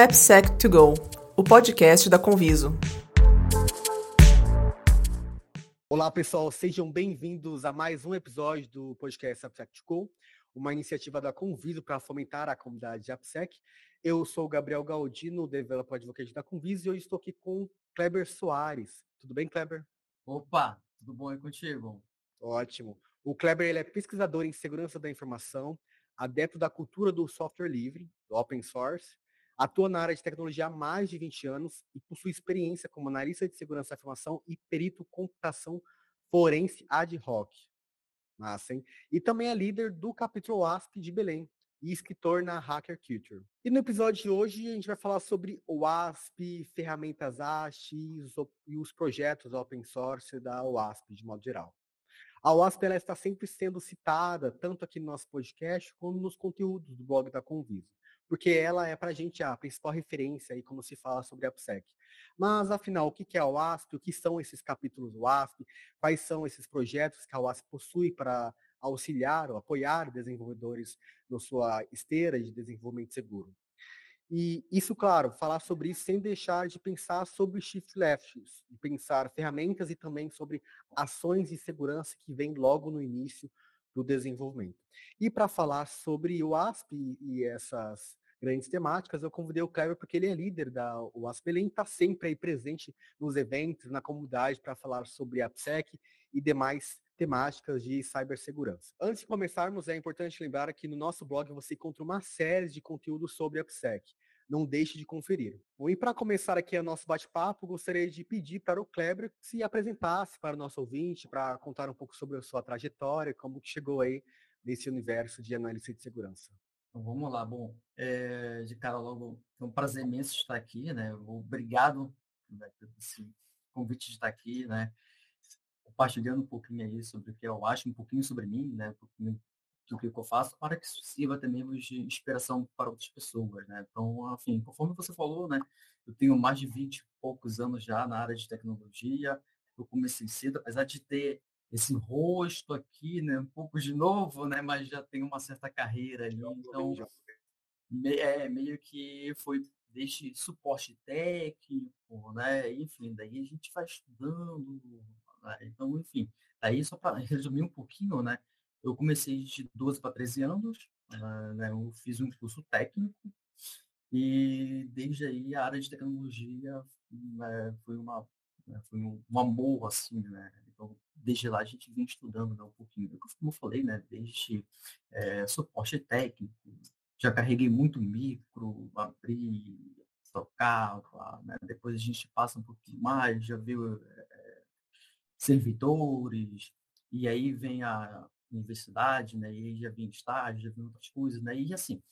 AppSec2Go, o podcast da Conviso. Olá, pessoal, sejam bem-vindos a mais um episódio do podcast AppSec2Go, uma iniciativa da Conviso para fomentar a comunidade de AppSec. Eu sou o Gabriel Galdino, developer advocate da Conviso, e hoje estou aqui com Kleber Soares. Tudo bem, Kleber? Opa, tudo bom aí contigo? Ótimo. O Kleber ele é pesquisador em segurança da informação, adepto da cultura do software livre, do open source, atua na área de tecnologia há mais de 20 anos e possui experiência como analista de segurança da informação e perito computação forense ad hoc. Massa, hein? E também é líder do capítulo ASP de Belém e escritor na Hacker Culture. E no episódio de hoje a gente vai falar sobre o ASP, ferramentas ASP e os projetos open source da OASP de modo geral. A OASP ela está sempre sendo citada, tanto aqui no nosso podcast, como nos conteúdos do blog da Conviso, porque ela é para a gente a principal referência aí como se fala sobre a AppSec. Mas, afinal, o que é a OASP? O que são esses capítulos do OASP? Quais são esses projetos que a OASP possui para auxiliar ou apoiar desenvolvedores na sua esteira de desenvolvimento seguro? E isso, claro, falar sobre isso sem deixar de pensar sobre shift left, de pensar ferramentas e também sobre ações de segurança que vêm logo no início do desenvolvimento. E para falar sobre o ASP e essas grandes temáticas, eu convidei o Kleber porque ele é líder da OASP Belém, está sempre aí presente nos eventos, na comunidade, para falar sobre AppSec e demais temáticas de cibersegurança. Antes de começarmos, é importante lembrar que no nosso blog você encontra uma série de conteúdos sobre AppSec. Não deixe de conferir. Bom, e para começar aqui o nosso bate-papo, gostaria de pedir para o Kleber se apresentasse para o nosso ouvinte, para contar um pouco sobre a sua trajetória, como que chegou aí nesse universo de análise de segurança. Então, vamos lá. Bom, é, de cara logo, é um prazer imenso estar aqui, né? Obrigado né, pelo convite de estar aqui, né? compartilhando um pouquinho aí sobre o que eu acho, um pouquinho sobre mim, né? Um pouquinho do que eu faço, para que isso sirva também de inspiração para outras pessoas, né? Então, enfim, conforme você falou, né? Eu tenho mais de 20 e poucos anos já na área de tecnologia. Eu comecei cedo, apesar de ter esse rosto aqui, né? Um pouco de novo, né? Mas já tenho uma certa carreira ali. Então, é, meio que foi desde suporte técnico, né? Enfim, daí a gente vai estudando, né? Então, enfim, aí só para resumir um pouquinho, né? Eu comecei de 12 para 13 anos, uh, né? eu fiz um curso técnico e desde aí a área de tecnologia né, foi uma né, foi um, um, amor assim, né? Desde lá a gente vem estudando né, um pouquinho, como eu falei, né? Desde é, suporte técnico, já carreguei muito micro, abri, tocava, né? depois a gente passa um pouquinho mais, já viu é, servidores, e aí vem a universidade, né? E aí já vem estágio, já vem outras coisas, né? E assim,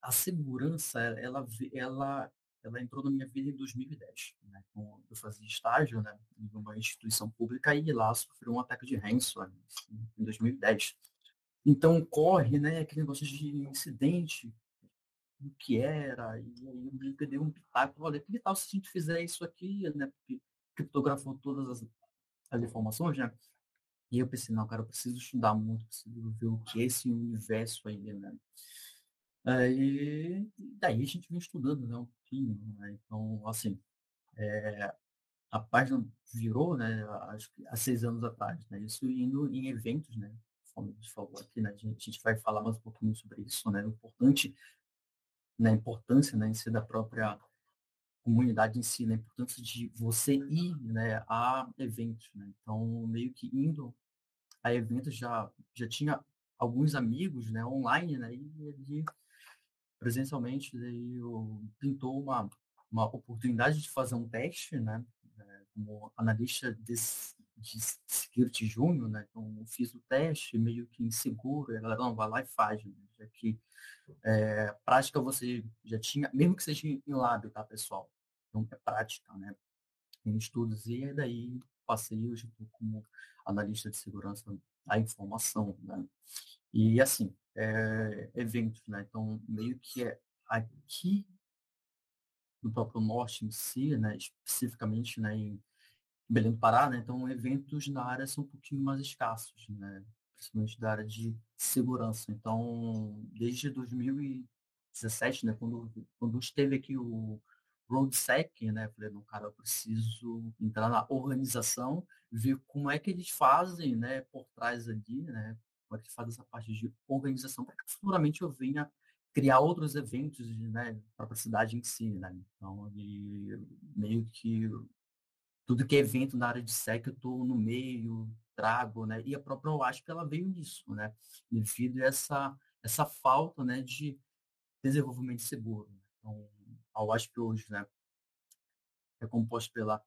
a segurança, ela, ela, ela entrou na minha vida em 2010, né? Eu fazia estágio, né? Em uma instituição pública e lá sofreu um ataque de ransomware em 2010. Então corre, né? Aquele negócio de incidente, o que era, e aí eu dei um pitaco, olha, que tal se a gente fizer isso aqui, né? Porque criptografou todas as as informações, né? E eu pensei, não, cara, eu preciso estudar muito, preciso ver o que é esse universo aí, né? Aí, daí a gente vem estudando, né, um pouquinho, né? Então, assim, é, a página virou, né, acho que há seis anos atrás, né? Isso indo em eventos, né? Como a gente falou aqui, né? A gente, vai falar mais um pouquinho sobre isso, né? O importante, né, a importância, né, em si da própria comunidade em si, né? A importância de você ir né, a eventos, né? Então, meio que indo a eventos já, já tinha alguns amigos, né, online, né? E presencialmente daí pintou uma, uma oportunidade de fazer um teste, né? É, como analista de, de security júnior, né? Então, eu fiz o teste meio que inseguro, e a galera, não, vai lá e faz, né? Já que é, prática você já tinha, mesmo que seja em lab, tá, pessoal? Então, é prática, né? Em estudos. E daí passei hoje como analista de segurança da informação, né? E assim, é, eventos, né? Então, meio que é aqui no próprio norte em si, né? Especificamente, né? Em Belém do Pará, né? Então, eventos na área são um pouquinho mais escassos, né? Principalmente da área de segurança. Então, desde 2000 2017, né, quando, quando esteve aqui o RoadSec, né, falei, não, cara, eu preciso entrar na organização, ver como é que eles fazem, né, por trás ali, né, como é que fazem essa parte de organização, para que futuramente eu venha criar outros eventos, né, para a cidade em si, né, então, meio que tudo que é evento na área de SEC eu estou no meio, trago, né? E a própria OASP ela veio nisso, né? Devido a essa, essa falta, né, de desenvolvimento seguro. Né? Então, a OASP hoje, né, é composto pela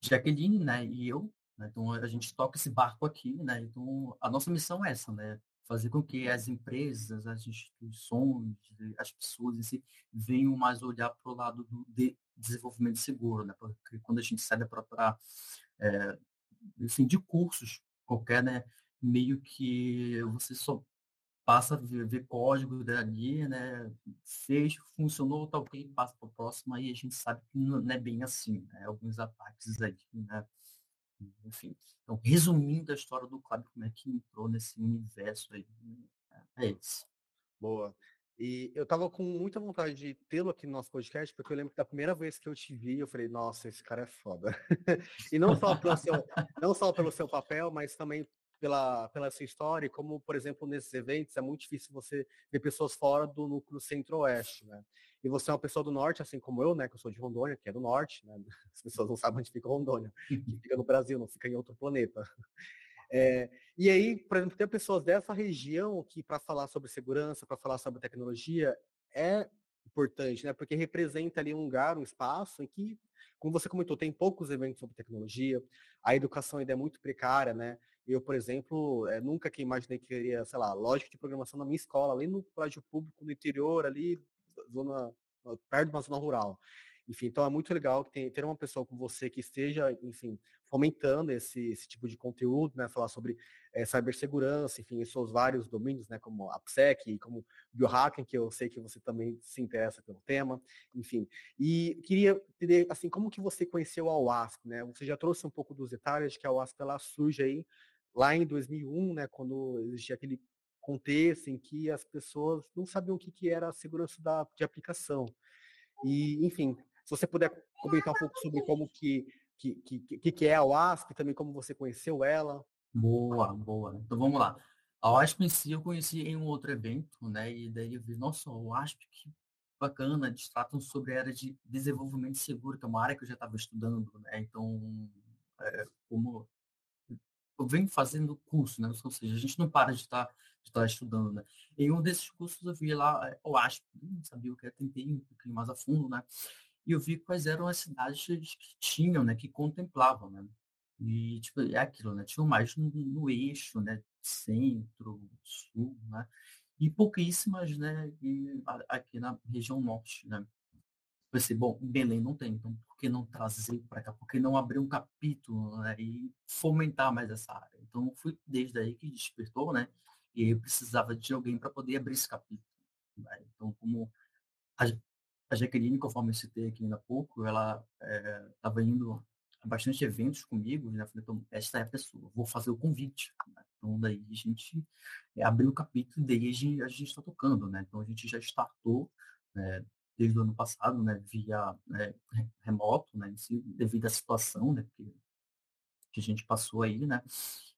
Jaqueline, né, e eu, né? Então a gente toca esse barco aqui, né? Então a nossa missão é essa, né? Fazer com que as empresas, as instituições, as pessoas em si venham mais olhar para o lado do de desenvolvimento seguro, né? Porque quando a gente sai para é, assim, de cursos qualquer, né? Meio que você só passa a ver, ver código dali, né? Fez, funcionou, tá ok, passa para o próximo, aí a gente sabe que não é bem assim, né? Alguns ataques aí, né? Enfim. Então, resumindo a história do Cláudio, como é que entrou nesse universo aí, é isso. Boa. E eu tava com muita vontade de tê-lo aqui no nosso podcast, porque eu lembro que da primeira vez que eu te vi, eu falei, nossa, esse cara é foda. e não só pelo seu, não só pelo seu papel, mas também pela, pela sua história, como, por exemplo, nesses eventos, é muito difícil você ver pessoas fora do núcleo centro-oeste, né? E você é uma pessoa do norte, assim como eu, né? Que eu sou de Rondônia, que é do norte, né? As pessoas não sabem onde fica Rondônia, que fica no Brasil, não fica em outro planeta. É, e aí, por exemplo, ter pessoas dessa região que para falar sobre segurança, para falar sobre tecnologia, é importante, né? Porque representa ali um lugar, um espaço em que, como você comentou, tem poucos eventos sobre tecnologia, a educação ainda é muito precária, né? Eu, por exemplo, é, nunca que imaginei que queria, sei lá, lógica de programação na minha escola, ali no colégio público, no interior, ali, zona, perto de uma zona rural. Enfim, então é muito legal que ter uma pessoa como você que esteja, enfim, fomentando esse, esse tipo de conteúdo, né? Falar sobre é, cibersegurança, enfim, em seus vários domínios, né? Como AppSec, como biohacking, que eu sei que você também se interessa pelo tema, enfim. E queria entender, assim, como que você conheceu a OASP, né? Você já trouxe um pouco dos detalhes que a OASP, ela surge aí lá em 2001, né? Quando existia aquele contexto em que as pessoas não sabiam o que, que era a segurança da, de aplicação. E, enfim, se você puder comentar um pouco sobre como que, que, que, que é a WASP, também como você conheceu ela. Boa, boa. Então vamos lá. A WASP em si eu conheci em um outro evento, né? E daí eu vi, nossa, a WASP, que bacana, eles tratam sobre a área de desenvolvimento seguro, que é uma área que eu já estava estudando, né? Então, é, como eu venho fazendo curso, né? Ou seja, a gente não para de estar, de estar estudando, né? Em um desses cursos eu vi lá, eu acho, não sabia o que era, tentei um pouquinho mais a fundo, né? e eu vi quais eram as cidades que tinham, né, que contemplavam, né? E, tipo, é aquilo, né? Tinham mais no, no eixo, né? Centro, sul, né? E pouquíssimas, né? E, aqui na região norte, né? Pensei, bom, Belém não tem, então por que não trazer para cá? Por que não abrir um capítulo né? e fomentar mais essa área? Então fui desde aí que despertou, né? E eu precisava de alguém para poder abrir esse capítulo. Né? Então, como a, a Jaqueline, conforme eu citei aqui ainda há pouco, ela estava é, indo a bastante eventos comigo, né? Falei, então, esta é a pessoa, vou fazer o convite. Né? Então, daí a gente é, abriu o capítulo e daí a gente está tocando, né? Então, a gente já startou né, desde o ano passado, né? Via né, remoto, né? Devido à situação, né? Que, que a gente passou aí, né?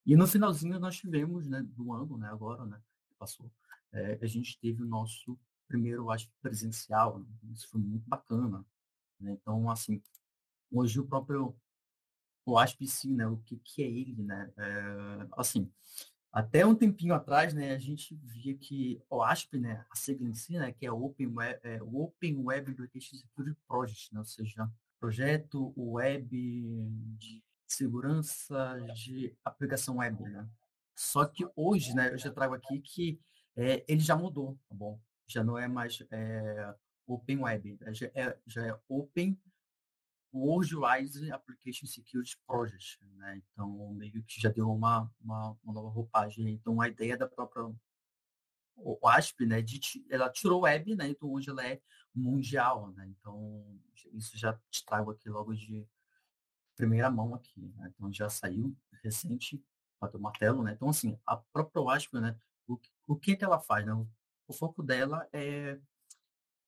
E no finalzinho nós tivemos, né? Do ano, né? Agora, né? Passou. É, a gente teve o nosso primeiro, acho, presencial. Né? Isso foi muito bacana. Né? Então, assim, hoje o próprio o ASP, né? O que, que é ele, né? É, assim, até um tempinho atrás, né, a gente via que o ASP, né, a sigla em si, né, que é Open Web, é, Open Web Security Project, né, ou seja, projeto web de segurança de aplicação web, né? Só que hoje, né, eu já trago aqui que é, ele já mudou, tá bom? já não é mais é, Open Web, já é, já é Open Worldwide Application Security Project, né? Então, meio que já deu uma, uma, uma nova roupagem. Então, a ideia da própria o ASP, né, de, ela tirou web, né, então hoje ela é mundial, né, então isso já te trago aqui logo de primeira mão aqui, né, então já saiu recente, bateu o martelo, né, então assim, a própria ASP, né, o, o que que ela faz, né, o foco dela é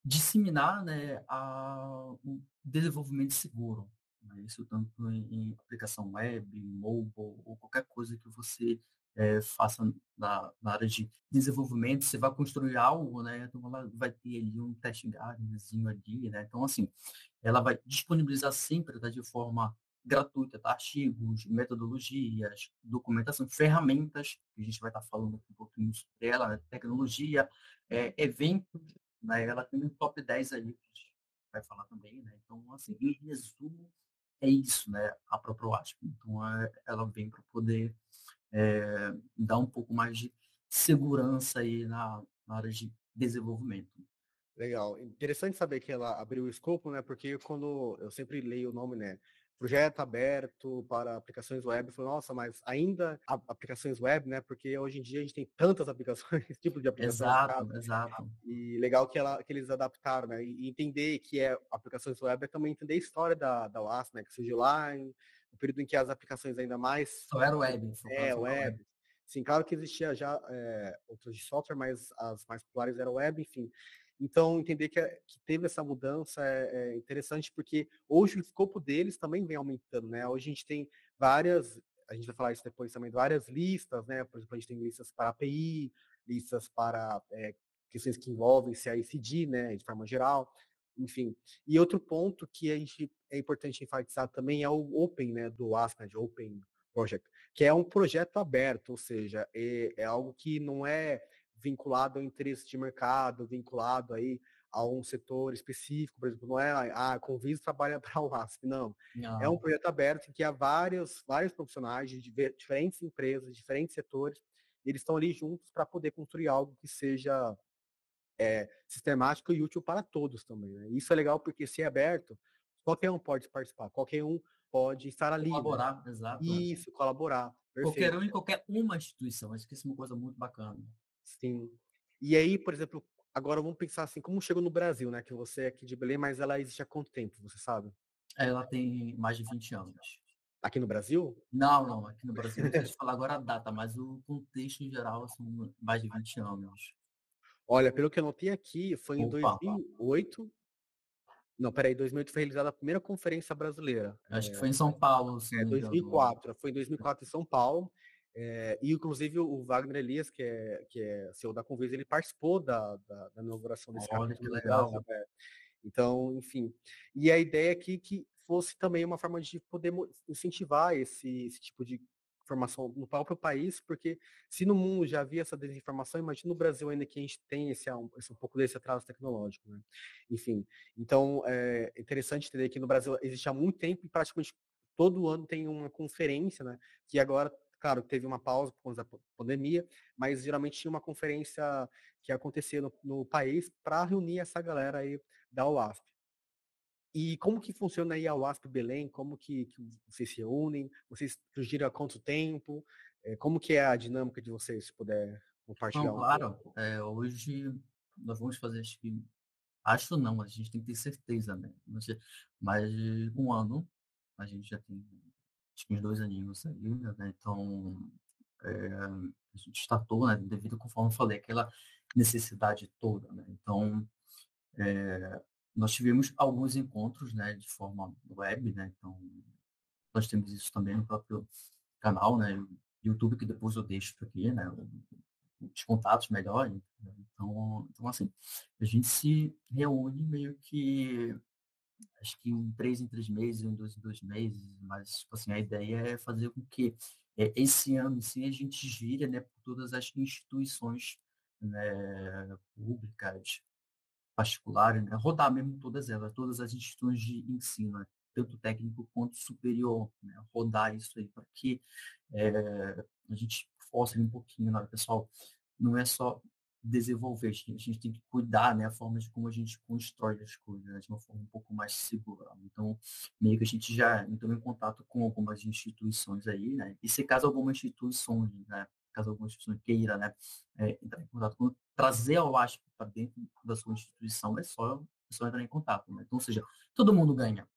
disseminar né, a, um desenvolvimento seguro. Né? Isso tanto em, em, aplicação web, mobile, ou qualquer coisa que você é, faça na, na, área de desenvolvimento, você vai construir algo, né? Então ela vai ter ali um test gardenzinho ali, né? Então, assim, ela vai disponibilizar sempre tá, de forma gratuita, tá? artigos, metodologias, documentação, ferramentas, que a gente vai estar tá falando um pouquinho sobre ela, né? tecnologia, é, eventos, né? ela tem um top 10 aí, que a gente vai falar também, né? Então, assim, em resumo, é isso, né? A própria WASP. Então, ela vem para poder é, dar um pouco mais de segurança aí na, na área de desenvolvimento. Legal. Interessante saber que ela abriu o escopo, né? Porque quando eu sempre leio o nome, né? Projeto aberto para aplicações web. Falei, nossa, mas ainda aplicações web, né? Porque hoje em dia a gente tem tantas aplicações, tipo de aplicações. Exato, exato. E legal que, ela, que eles adaptaram, né? E entender que é aplicações web é também entender a história da, da WASP, né? Que surgiu lá em, no período em que as aplicações ainda mais... Só era web. É, web. web. Sim, claro que existia já é, outros de software, mas as mais populares eram web, enfim. Então, entender que, é, que teve essa mudança é, é, interessante, porque hoje o escopo deles também vem aumentando, né? Hoje a gente tem várias, a gente vai falar isso depois também, várias listas, né? Por exemplo, a gente tem listas para API, listas para é, questões que envolvem CICD, né? De forma geral, enfim. E outro ponto que a gente é importante enfatizar também é o Open, né? Do ASP, de Open Project, que é um projeto aberto, ou seja, é, é algo que não é vinculado ao interesse de mercado, vinculado aí a um setor específico, por exemplo, não é ah, a Convis trabalha para o ASP, não. não. É um projeto aberto em que há vários, vários profissionais de diferentes empresas, diferentes setores, eles estão ali juntos para poder construir algo que seja é, sistemático e útil para todos também. Né? Isso é legal porque se é aberto, qualquer um pode participar, qualquer um pode estar ali. Né? Colaborar, né? exato. Isso, colaborar. Perfeito. Qualquer um em qualquer uma instituição, acho que isso é uma coisa muito bacana. Sim. E aí, por exemplo, agora vamos pensar assim, como chegou no Brasil, né? Que você é aqui de Belém, mas ela existe há quanto tempo, você sabe? Ela tem mais de 20 anos. Aqui no Brasil? Não, não, aqui no Brasil não sei falar agora a data, mas o contexto em geral são assim, mais de 20 anos. Olha, pelo que eu notei aqui, foi em 2008. Não, peraí, 2008 foi realizada a primeira conferência brasileira. Acho é, que foi em São Paulo. É, 2004. Foi em 2004 em São Paulo. É, e inclusive o Wagner Elias, que é, que é CEO da Convisa, ele participou da, da, da inauguração desse Olha, que legal. Né? Então, enfim. E a ideia aqui é que fosse também uma forma de poder incentivar esse, esse tipo de informação no próprio país, porque se no mundo já havia essa desinformação, imagina no Brasil ainda que a gente tem esse, esse um pouco desse atraso tecnológico, né? Enfim, então é interessante entender que no Brasil existe há muito tempo e praticamente todo ano tem uma conferência, né? Que agora Claro, teve uma pausa por conta da pandemia, mas geralmente tinha uma conferência que acontecia no, no país para reunir essa galera aí da UASP. E como que funciona aí a UASP Belém? Como que, que vocês se unem? Vocês surgiram há quanto tempo? É, como que é a dinâmica de vocês, se puder compartilhar? Não, claro, é, hoje nós vamos fazer, acho que, acho não, a gente tem que ter certeza, né? Mas um ano a gente já tem uns dois aninhos aí, né? Então, é, a gente startou, né? Devido, conforme eu falei, aquela necessidade toda, né? Então, é, nós tivemos alguns encontros, né? De forma web, né? Então, nós temos isso também no próprio canal, né? YouTube, que depois eu deixo aqui, né? Os contatos melhor. Né? Então, então, assim, a gente se reúne meio que acho que em três em três meses, em dois em dois meses, mas tipo assim, a ideia é fazer com que é, esse ano sim a gente gire né, por todas as instituições né, públicas, particulares, né, rodar mesmo todas elas, todas as instituições de ensino, né, tanto técnico quanto superior, né, rodar isso aí para que é, a gente force um pouquinho, né, pessoal, não é só desenvolver, a gente tem que cuidar, né, a forma de como a gente constrói as coisas, né, de uma forma um pouco mais segura. Então, meio que a gente já entrou em contato com algumas instituições aí, né, e se caso alguma instituição, né, caso alguma instituição queira, né, é, entrar em contato com, trazer ao ASP para dentro da sua instituição, é só, é só entrar em contato, né? Então, ou seja, todo mundo ganha.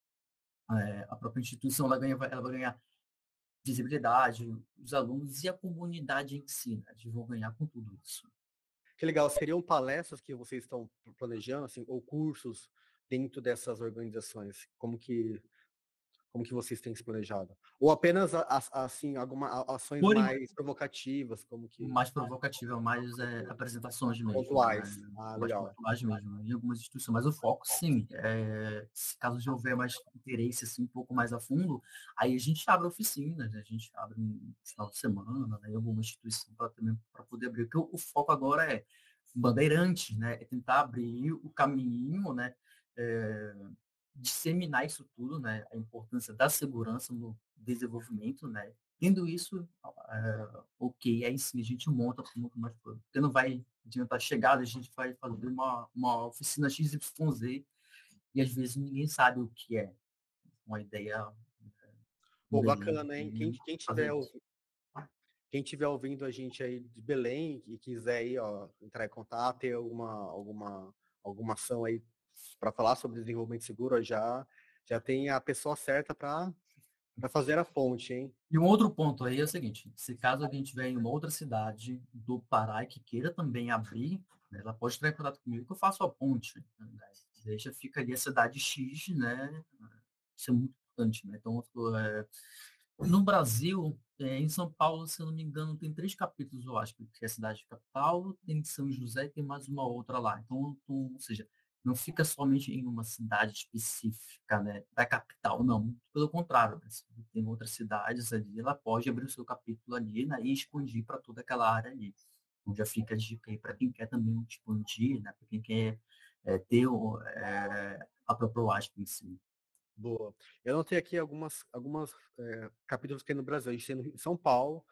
É, a própria instituição, ela, ganha, ela vai ganhar visibilidade, os alunos e a comunidade em si, né, eles vão ganhar com tudo isso. Que legal. Seriam palestras que vocês estão planejando, assim, ou cursos dentro dessas organizações? Como que como que vocês têm se planejado? Ou apenas assim algumas ações Por... mais provocativas, como que mais provocativa, mais é, apresentações mesmo. Pontuais. Né? Ah, legal. Pontuais mesmo, em algumas instituições. Mas o foco, sim, é, caso de houver mais interesse assim um pouco mais a fundo, aí a gente abre oficinas, né? a gente abre no final de semana, né? em alguma instituição para também para poder abrir. Porque o, o foco agora é bandeirantes, né? É tentar abrir o caminho, né? É, disseminar isso tudo, né, a importância da segurança no desenvolvimento, né, tendo isso, uh, ok, aí sim a gente monta muito mais coisa, porque não vai adiantar chegar, a gente vai fazer uma, uma oficina XYZ e às vezes ninguém sabe o que é uma ideia. Pô, bacana, hein? Quem, quem tiver quem tiver ouvindo a gente aí de Belém e quiser aí, ó, entrar em contato, ter alguma, alguma, alguma ação aí para falar sobre desenvolvimento seguro, já, já tem a pessoa certa para fazer a fonte, hein? E um outro ponto aí é o seguinte, se caso alguém tiver em uma outra cidade do Pará e que queira também abrir, né, ela pode entrar em contato comigo que eu faço a ponte. Né? Deixa, fica ali a cidade X, né? Isso é muito importante, né? Então, é, no Brasil, é, em São Paulo, se eu não me engano, tem três capítulos, eu acho, que é a cidade capital, tem São José e tem mais uma outra lá. Então, então ou seja, não fica somente em uma cidade específica, né, da capital, não. Pelo contrário, né, tem outras cidades ali, ela pode abrir o seu capítulo ali né, e expandir para toda aquela área ali. Então já fica a dica aí para quem quer também expandir, né, para quem quer é, ter é, a própria WASP em si. Boa. Eu notei aqui algumas, algumas é, capítulos que tem no Brasil. A gente tem no São Paulo,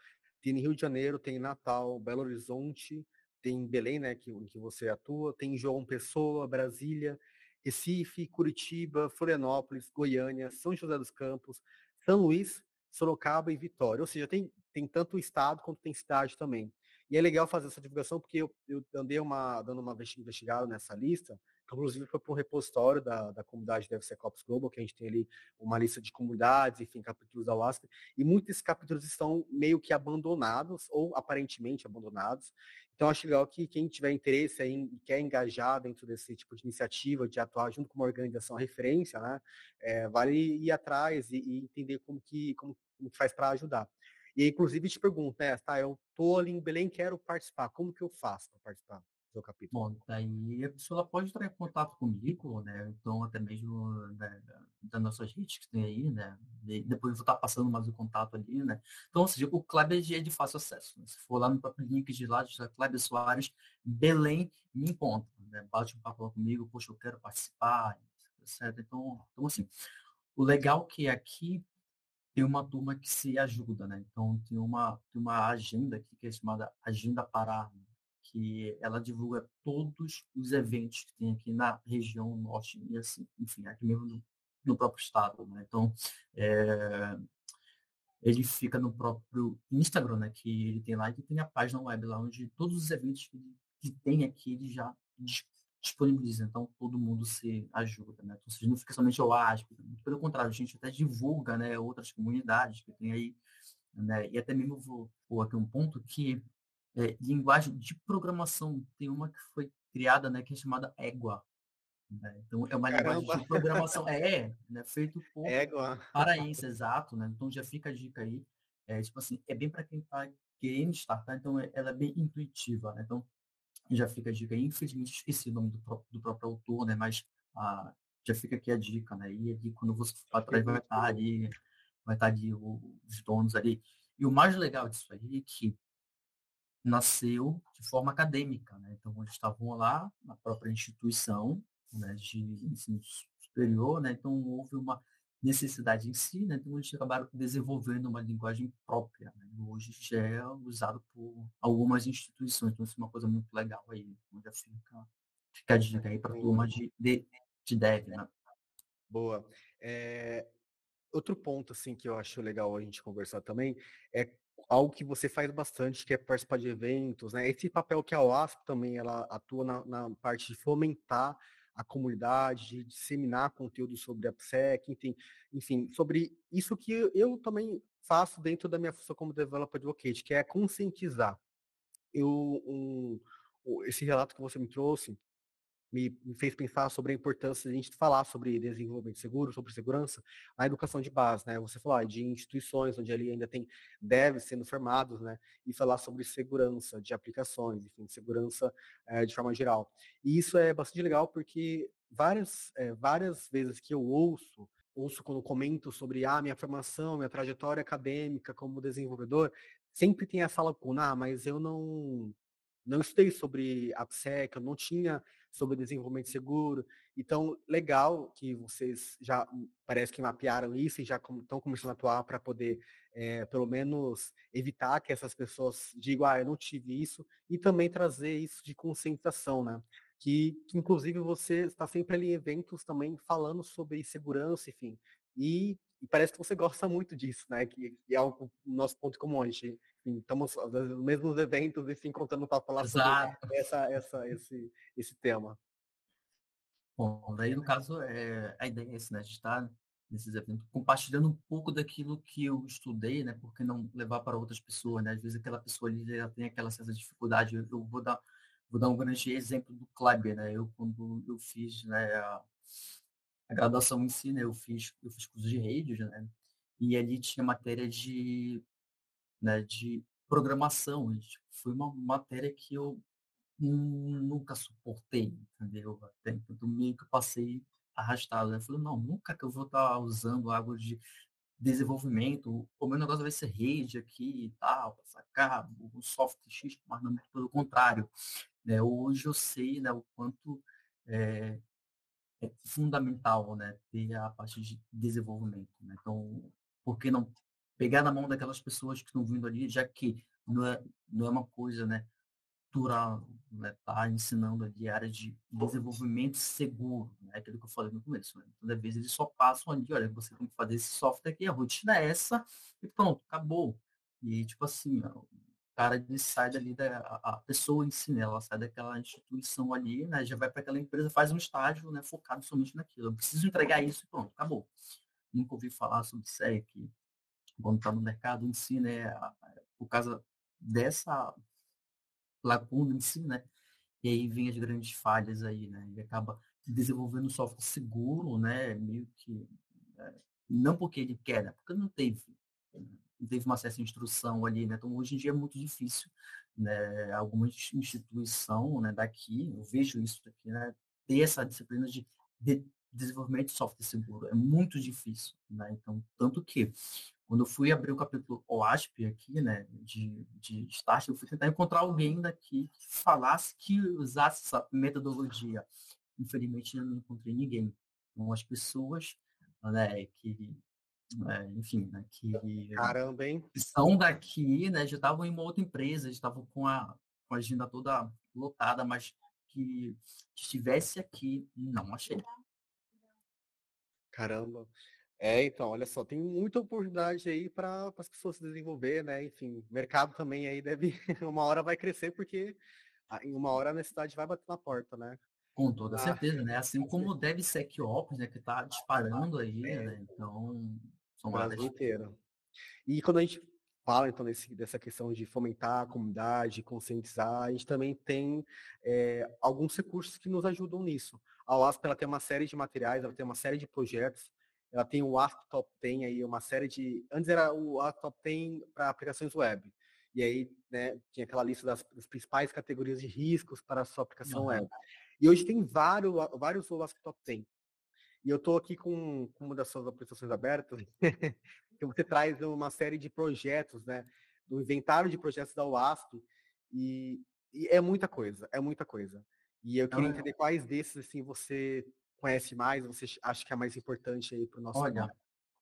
tem no Rio de Janeiro, tem em Natal, Belo Horizonte, tem Belém, né, que, que você atua, tem João Pessoa, Brasília, Recife, Curitiba, Florianópolis, Goiânia, São José dos Campos, São Luís, Sorocaba e Vitória. Ou seja, tem, tem tanto estado quanto tem cidade também. E é legal fazer essa divulgação porque eu, eu andei uma, dando uma investigada nessa lista inclusive foi para um repositório da, da comunidade DevSecOps Global, que a gente tem ali uma lista de comunidades, enfim, capítulos da WASP, e muitos capítulos estão meio que abandonados, ou aparentemente abandonados. Então, acho legal que quem tiver interesse em quer engajar dentro desse tipo de iniciativa, de atuar junto com uma organização referência, né, é, vale ir atrás e, e, entender como que, como, que faz para ajudar. E, inclusive, te pergunto, né, tá, eu estou ali em Belém, quero participar, como que eu faço para participar? Seu capítulo. Bom, daí a pessoa pode entrar em contato comigo, né? Então, até mesmo né, das nossas redes que tem aí, né? E depois eu vou estar passando mais o contato ali, né? Então, ou seja, o Kleber é de fácil acesso. Né? Se for lá no próprio link de lá, de Kleber Soares, Belém, me encontra, né? Bate um papo comigo, poxa, eu quero participar, etc. Então, então assim, o legal que aqui tem uma turma que se ajuda, né? Então, tem uma, tem uma agenda aqui que é chamada Agenda Pará, né? Que ela divulga todos os eventos que tem aqui na região norte e assim, enfim, aqui mesmo no, no próprio estado, né? Então, é, ele fica no próprio Instagram, né? Que ele tem lá e tem a página web lá onde todos os eventos que, que tem aqui ele já disponibiliza, então todo mundo se ajuda, né? Então, não fica somente o ASP, pelo contrário, a gente até divulga, né, outras comunidades que tem aí, né? E até mesmo vou, vou aqui um ponto que é, linguagem de programação. Tem uma que foi criada, né, que é chamada Égua. Né? Então, é uma Caramba. linguagem de programação. É, né, feito por Égua. paraense, exato. Né? Então, já fica a dica aí. É, tipo assim, é bem para quem está querendo startar, então é, ela é bem intuitiva. Né? Então, já fica a dica aí. Infelizmente, esqueci o nome do, próprio, do próprio autor, né? mas ah, já fica aqui a dica. Né? E ali, quando você for atrás, vai estar ali, vai estar ali os donos ali. E o mais legal disso aí é que nasceu de forma acadêmica, né? Então, eles estavam lá na própria instituição né, de ensino superior, né? Então, houve uma necessidade em si, né? Então, eles acabaram desenvolvendo uma linguagem própria, né? Hoje já é usado por algumas instituições, então isso é uma coisa muito legal aí, onde fica, fica a dica aí para a turma de, de, de dev, né? Boa. É, outro ponto, assim, que eu acho legal a gente conversar também é algo que você faz bastante, que é participar de eventos, né? Esse papel que a OASP também ela atua na, na parte de fomentar a comunidade, de disseminar conteúdo sobre a PSEC, enfim, enfim, sobre isso que eu também faço dentro da minha função como Developer Advocate, que é conscientizar. Eu, um, esse relato que você me trouxe me, me fez pensar sobre a importância de a gente falar sobre desenvolvimento seguro, sobre segurança, na educação de base, né? Você falou ah, de instituições onde ali ainda tem devs sendo formados, né? E falar sobre segurança de aplicações, enfim, segurança é, de forma geral. E isso é bastante legal porque várias, é, várias vezes que eu ouço ouço quando comento sobre a ah, minha formação, minha trajetória acadêmica como desenvolvedor, sempre tem essa lacuna, ah, mas eu não não estudei sobre AppSec, eu não tinha sobre desenvolvimento seguro. Então, legal que vocês já parece que mapearam isso e já estão começando a atuar para poder, é, pelo menos, evitar que essas pessoas digam, ah, eu não tive isso, e também trazer isso de conscientização, né? Que, que inclusive você está sempre ali em eventos também falando sobre segurança, enfim. E, e parece que você gosta muito disso, né? Que, que é o nosso ponto comum. A gente estamos nos mesmos eventos, enfim, contando para falar Exato. sobre essa, essa, esse, esse tema. Bom, daí no caso, é, a ideia é essa, né? De estar nesses eventos, compartilhando um pouco daquilo que eu estudei, né? Porque não levar para outras pessoas, né? Às vezes aquela pessoa ali já tem aquela certa dificuldade. Eu, eu vou dar vou dar um grande exemplo do Kleber, né? Eu quando eu fiz, né, a, a graduação em si, né, eu fiz eu fiz curso de redes, né? E ali tinha matéria de né, de programação. Tipo, foi uma matéria que eu nunca suportei, entendeu? Até então meio que eu passei arrastado. Né? Eu falei, não, nunca que eu vou estar usando algo de desenvolvimento, o meu negócio vai ser rede aqui e tal, para sacar o software X, mas não pelo contrário. Né? Hoje eu sei né, o quanto é, é fundamental né, ter a parte de desenvolvimento. Né? Então, por que não pegar na mão daquelas pessoas que estão vindo ali, já que não é, não é uma coisa, né, natural, né, tá ensinando ali a área de desenvolvimento seguro, né, aquilo que eu falei no começo, né? Toda vez eles só passam ali, olha, você tem que fazer esse software aqui, a rotina é essa, e pronto, acabou. E, tipo assim, o cara ele sai dali, da, a, pessoa em si, né, ela sai daquela instituição ali, né, já vai para aquela empresa, faz um estágio, né, focado somente naquilo. Eu preciso entregar isso e pronto, acabou. Nunca ouvi falar sobre SEC, quando está no mercado em si, né, por causa dessa lacuna em si, né, e aí vem as grandes falhas aí, né, e acaba desenvolvendo um software seguro, né, meio que, é, não porque ele quer, né, porque não teve, não teve uma certa instrução ali, né, então hoje em dia é muito difícil, né, alguma instituição, né, daqui, eu vejo isso daqui, né, ter essa disciplina de, de desenvolvimento de software seguro, é muito difícil, né, então, tanto que quando eu fui abrir o capítulo OASP aqui, né, de, de Start, eu fui tentar encontrar alguém daqui que falasse que usasse essa metodologia. Infelizmente, eu não encontrei ninguém. Então, as pessoas, né, que, é, enfim, né, que, Caramba, hein? são daqui, né, já estavam em uma outra empresa, estavam com a, com a agenda toda lotada, mas que estivesse aqui, não achei. Caramba. É, então, olha só, tem muita oportunidade aí para as pessoas se desenvolver, né? Enfim, o mercado também aí deve, uma hora vai crescer, porque em uma hora a necessidade vai bater na porta, né? Com toda ah, certeza, né? Assim como o DevSecOps, né? Que está disparando aí, é. né? Então, são Brasil inteiro. E quando a gente fala, então, desse, dessa questão de fomentar a comunidade, conscientizar, a gente também tem é, alguns recursos que nos ajudam nisso. A OASP, ela tem uma série de materiais, ela tem uma série de projetos ela tem o Ask Top 10 aí, uma série de. Antes era o Ask Top 10 para aplicações web. E aí, né, tinha aquela lista das, das, principais categorias de riscos para a sua aplicação uhum. web. E hoje tem vários, vários Ask Top 10. E eu estou aqui com, com, uma das suas apresentações abertas, que você traz uma série de projetos, né? Do inventário de projetos da UASP. E, e é muita coisa, é muita coisa. E eu queria entender quais desses assim você conhece mais, você acha que é mais importante aí para o nosso Olha,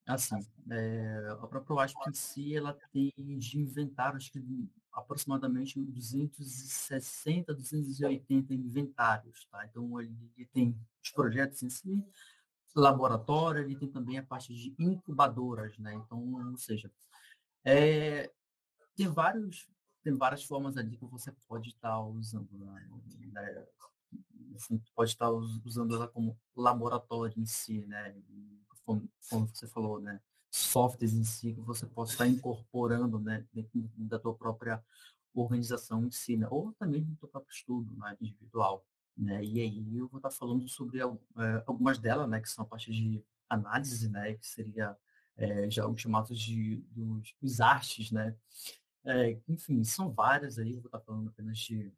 assim, é, a própria WASP em si, ela tem de inventário, acho que aproximadamente 260, 280 inventários, tá? Então, ele tem os projetos em si, laboratório, ele tem também a parte de incubadoras, né? Então, ou seja, é, tem vários tem várias formas ali que você pode estar usando né? né assim, pode estar usando ela como laboratório em si, né? Como, como, você falou, né? Softwares em si que você pode estar incorporando, né? Dentro da tua própria organização em si, né? ou também do teu próprio estudo né? individual. Né? E aí eu vou estar falando sobre é, algumas delas, né, que são a partir de análise, né, que seria é, já os chamados de dos, dos artes, né? É, enfim, são várias aí, eu vou estar falando apenas de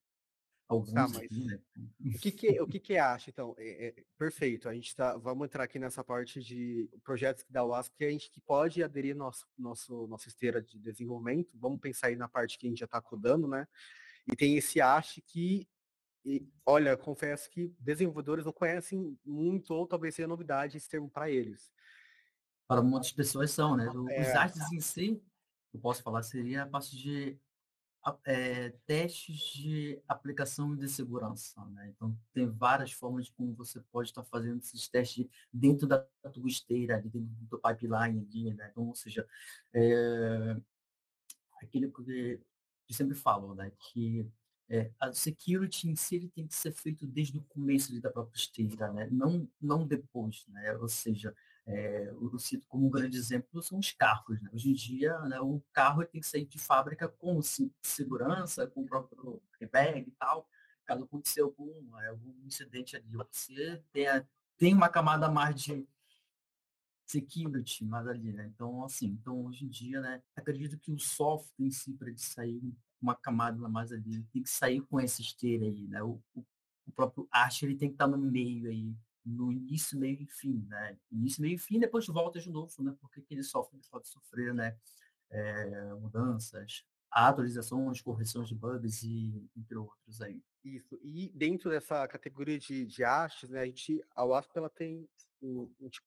alguns tá, aqui, né? O que que, o que que acha, então? É, é, perfeito, a gente tá, vamos entrar aqui nessa parte de projetos que dá o ASP, que a gente que pode aderir nosso, nosso, nossa esteira de desenvolvimento, vamos pensar aí na parte que a gente já está codando, né? E tem esse ASH que e, olha, confesso que desenvolvedores não conhecem muito, ou talvez seja novidade esse termo para eles. Para muitas pessoas são, né? Os é... artes em si, eu posso falar, seria a parte de é, testes de aplicação de segurança. Né? Então, tem várias formas de como você pode estar fazendo esses testes dentro da tua esteira, dentro do pipeline. Ali, né? Então, ou seja, é, aquilo que eu sempre falo, né? que é, a security em si tem que ser feito desde o começo da própria esteira, né? não, não depois. Né? Ou seja, é, eu cito como um grande exemplo são os carros. Né? Hoje em dia, né, o carro tem que sair de fábrica com segurança, com o próprio airbag e tal. Caso aconteça algum, algum incidente ali, você tem, tem uma camada mais de security mais ali, né? Então, assim, então hoje em dia, né, acredito que o software em si, para ele sair uma camada mais ali, tem que sair com essa esteira aí, né? O, o, o próprio arte ele tem que estar no meio aí, no início, meio e fim, né? Início, meio e fim, depois volta de novo, né? Porque aquele software pode sofrer, né? É, mudanças, atualizações, correções de bugs e entre outros aí. Isso. E dentro dessa categoria de, de artes, né? A gente, a WASP ela tem um, um tipo,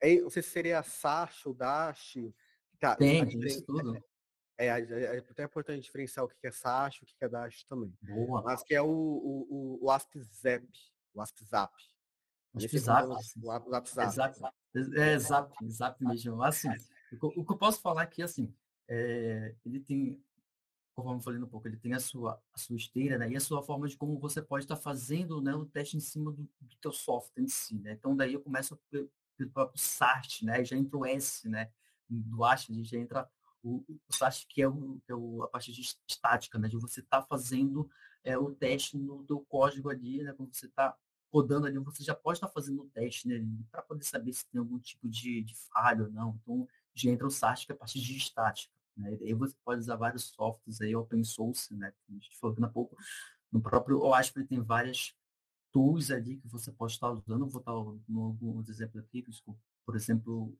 é, não sei se seria a Sash ou Dash. Tá, tem, isso tudo. É, é, é, até importante diferenciar o que é SASH, o que é Dash também. Boa. Mas que é o, o, o, o ASP-ZAP. O ASP-ZAP. ASP-ZAP. WhatsApp. É, Zap, Zap mesmo. Assim, o, que eu posso falar aqui, assim, é, ele tem, conforme eu falei um pouco, ele tem a sua, a sua esteira, né? E a sua forma de como você pode estar fazendo né, o teste em cima do, do teu software em si, né? Então, daí eu começo pelo, próprio SART, né? Já entra o S, né? Do ASP, já entra o, o que é, o, que é o, a parte de estática, né? De você estar tá fazendo é, o teste no teu código ali, né? Quando você está rodando ali, você já pode estar tá fazendo o teste né, para poder saber se tem algum tipo de, de falha ou não. Então, já entra o SAST, que é a parte de estática. Né? E aí você pode usar vários softwares aí, open source, né? A gente falou há pouco. No próprio OASP tem várias tools ali que você pode estar usando. Vou estar no alguns exemplos aqui, por exemplo,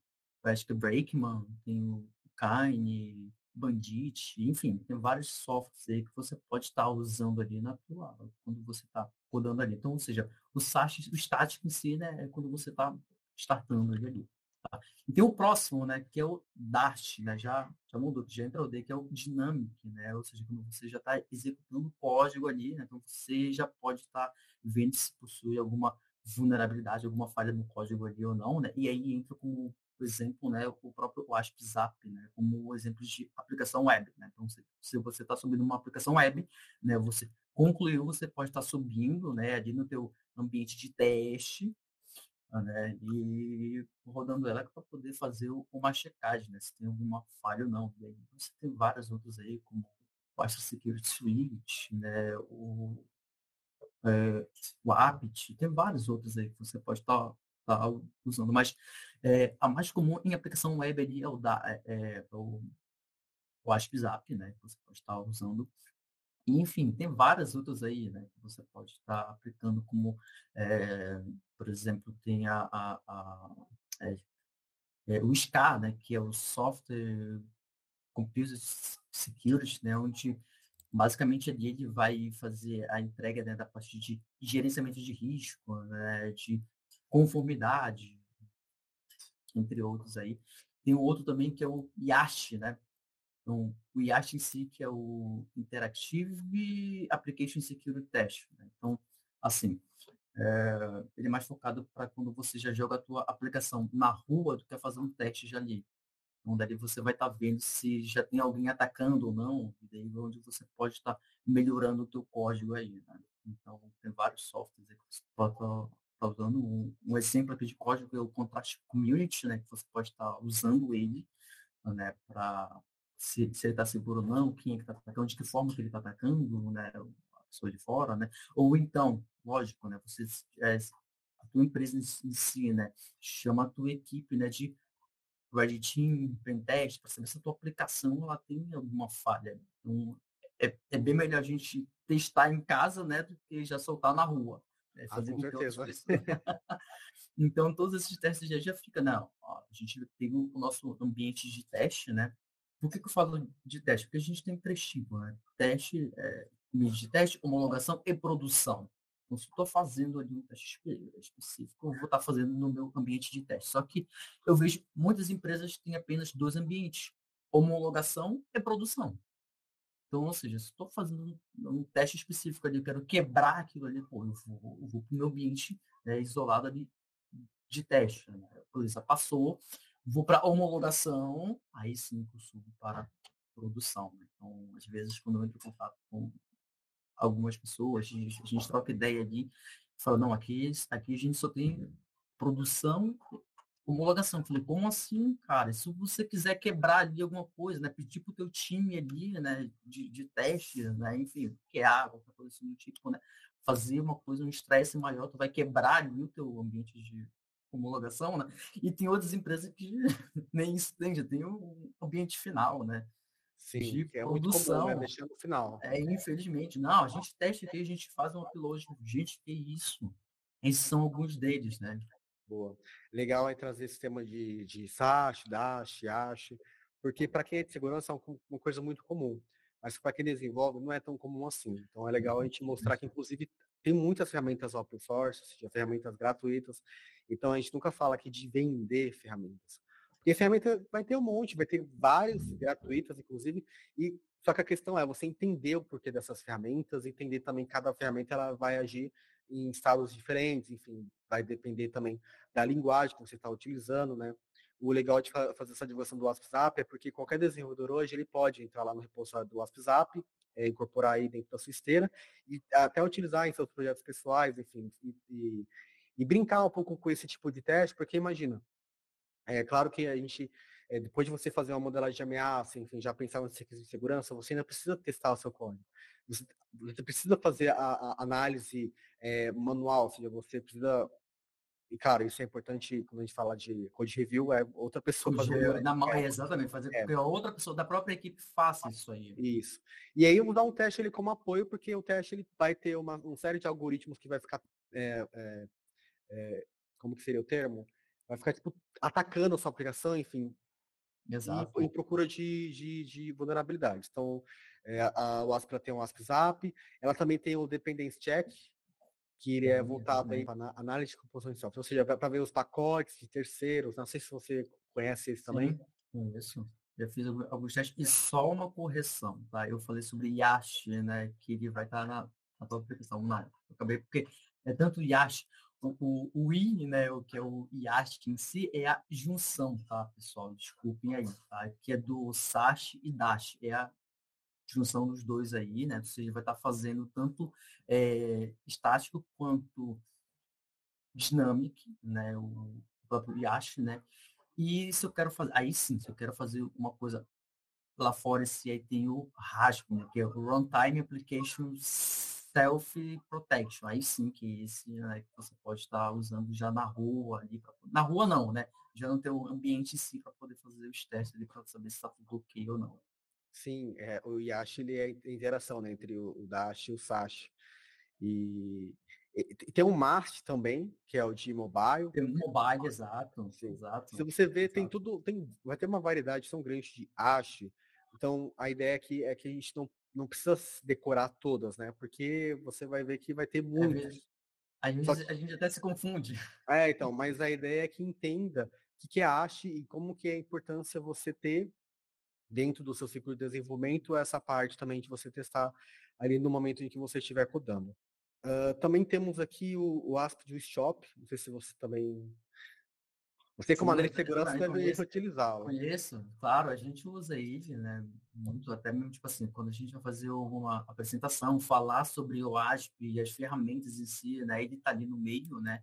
acho que Breakman, tem o Kine, Bandit, enfim, tem vários softwares aí que você pode estar usando ali na tua, quando você está rodando ali. Então, ou seja, o SASH, o estático em si, né, é quando você está startando ali. Tá? E tem o próximo, né, que é o Dart, né, já, já mudou, já entrou o D, que é o Dynamic, né, ou seja, quando você já está executando código ali, né, então você já pode estar vendo se possui alguma vulnerabilidade, alguma falha no código ali ou não, né, e aí entra como exemplo, né, o próprio WhatsApp, né, como exemplo de aplicação web. Né? Então, se, se você está subindo uma aplicação web, né, você concluiu, você pode estar tá subindo né, ali no teu ambiente de teste né, e rodando ela para poder fazer uma checagem, né, se tem alguma falha ou não. E aí você tem várias outras aí, como o Security Suite, né, o, é, o Apt, tem vários outros aí que você pode estar tá tá usando, mas é, a mais comum em aplicação web ali é o, da, é, é o, o ASP.Zap, né, que você pode estar usando. E, enfim, tem várias outras aí, né, que você pode estar aplicando, como, é, por exemplo, tem a, a, a é, é, o SCA, né, que é o Software Computer Security, né, onde basicamente ali ele vai fazer a entrega né, da parte de gerenciamento de risco, né, de conformidade, entre outros aí. Tem um outro também que é o IAST, né? Então, o IAST em si, que é o Interactive Application Security Test. Né? Então, assim, é, ele é mais focado para quando você já joga a tua aplicação na rua do que fazer um teste já ali. Então, daí você vai estar tá vendo se já tem alguém atacando ou não, e daí onde você pode estar tá melhorando o teu código aí. Né? Então, tem vários softwares que você pode está usando. Um, um, exemplo aqui de código é o Contrast Community, né, que você pode estar tá usando ele né, para se, se ele está seguro ou não, quem é que está atacando, de que forma que ele está atacando, né? A pessoa de fora, né? Ou então, lógico, né? Você, é, a tua empresa em si, né? Chama a tua equipe, né? De Red Team, Pentest, para saber se a tua aplicação ela tem alguma falha. Então, é, é bem melhor a gente testar em casa, né? Do que já soltar na rua. Né? Ah, com certeza. então, todos esses testes já, já fica, não, ó, a gente tem o nosso ambiente de teste, né? Por que, que, eu falo de teste? Porque a gente tem três tipos, né? Teste, é, de teste, homologação e produção. Então, se eu estou fazendo ali um teste específico, eu vou estar tá fazendo no meu ambiente de teste. Só que eu vejo muitas empresas têm apenas dois ambientes, homologação e produção. Então, ou seja, se estou fazendo um, um, teste específico ali, eu quero quebrar aquilo ali, pô, eu vou, vou para o meu ambiente né, isolado ali de teste. Né? A polícia passou, vou para homologação, aí sim eu subo para produção. Né? Então, às vezes, quando eu entro em contato com algumas pessoas, a gente, a gente troca ideia ali, fala, não, aqui, aqui a gente só tem produção homologação. Eu falei, como assim, cara? Se você quiser quebrar ali alguma coisa, né? Pedir pro teu time ali, né? De, de teste, né? Enfim, que é água, qualquer coisa assim do tipo, né? Fazer uma coisa, um estresse maior, tu vai quebrar ali o teu ambiente de homologação, né? E tem outras empresas que nem isso tem, já tem o ambiente final, né? Sim, de que é produção. muito comum, né? No final. É, infelizmente. Não, a gente testa aqui, a gente faz um upload. Gente, que isso? Esses são alguns deles, né? Boa. Legal aí trazer esse tema de, de SASH, DASH, YASH, porque para quem é de segurança é uma coisa muito comum, mas para quem desenvolve não é tão comum assim. Então é legal a gente mostrar que, inclusive, tem muitas ferramentas open source, seja, ferramentas gratuitas, então a gente nunca fala aqui de vender ferramentas. Porque ferramenta vai ter um monte, vai ter várias gratuitas, inclusive, e só que a questão é você entender o porquê dessas ferramentas, entender também cada ferramenta ela vai agir em estados diferentes, enfim, vai depender também da linguagem que você está utilizando, né? O legal de fazer essa divulgação do WhatsApp é porque qualquer desenvolvedor hoje ele pode entrar lá no repositório do WhatsApp, é, incorporar aí dentro da sua esteira e até utilizar em seus projetos pessoais, enfim, e, e, e brincar um pouco com esse tipo de teste, porque imagina, é claro que a gente é, depois de você fazer uma modelagem de ameaça, enfim, já pensar nos requisitos de segurança, você ainda precisa testar o seu código. Você, você precisa fazer a, a análise é, manual, ou seja, você precisa e, cara, isso é importante quando a gente fala de code review, é outra pessoa fazer. Na mão, é, exatamente, fazer é. com que a outra pessoa da própria equipe faça isso aí. Isso. E aí eu vou dar um teste ele como apoio, porque o teste ele vai ter uma, uma série de algoritmos que vai ficar. É, é, é, como que seria o termo? Vai ficar tipo, atacando a sua aplicação, enfim, Exato. Em, em procura de, de, de vulnerabilidades. Então, é, a, o ASP tem um ASP Zap, ela também tem o Dependence Check, que ele é voltado para análise de composição de software, ou seja, para ver os pacotes de terceiros. Não sei se você conhece esse também. Sim, isso. Já fiz alguns testes e só uma correção, tá? Eu falei sobre Yash, né? Que ele vai estar na, na tua aplicação. Não, eu acabei porque é tanto Yash o, o, I, né, o que é o IAST em si, é a junção, tá, pessoal? Desculpem aí, tá? Que é do SASH e DASH. É a junção dos dois aí, né? Você vai estar tá fazendo tanto é, estático quanto dinâmico, né? O próprio IAST, né? E se eu quero fazer, aí sim, se eu quero fazer uma coisa lá fora, se aí tem o RASP, né? Que é o Runtime Application self-protection. Aí sim que esse né, você pode estar usando já na rua ali. Pra, na rua não, né? Já no teu ambiente em si para poder fazer os testes ali para saber se está tudo ok ou não. Sim, é, o Yash ele é a interação né, entre o, o Dash e o Sash. E, e, tem um Mast também, que é o de mobile. Tem um mobile, exato. Sim. exato. Se você ver, tem tudo, tem, vai ter uma variedade tão grande de Ash. Então a ideia aqui é que a gente não não precisa decorar todas, né? Porque você vai ver que vai ter muitas. a, gente, a gente até se confunde. É, então, mas a ideia é que entenda o que, que é ASH e como que é a importância você ter dentro do seu ciclo de desenvolvimento essa parte também de você testar ali no momento em que você estiver codando. Uh, também temos aqui o, o ASP do Shop, não sei se você também você, como analista de segurança, deve utilizá-lo. Conheço, claro, a gente usa ele, né? Muito, até mesmo, tipo assim, quando a gente vai fazer alguma apresentação, falar sobre o ASP e as ferramentas em si, né? Ele está ali no meio, né?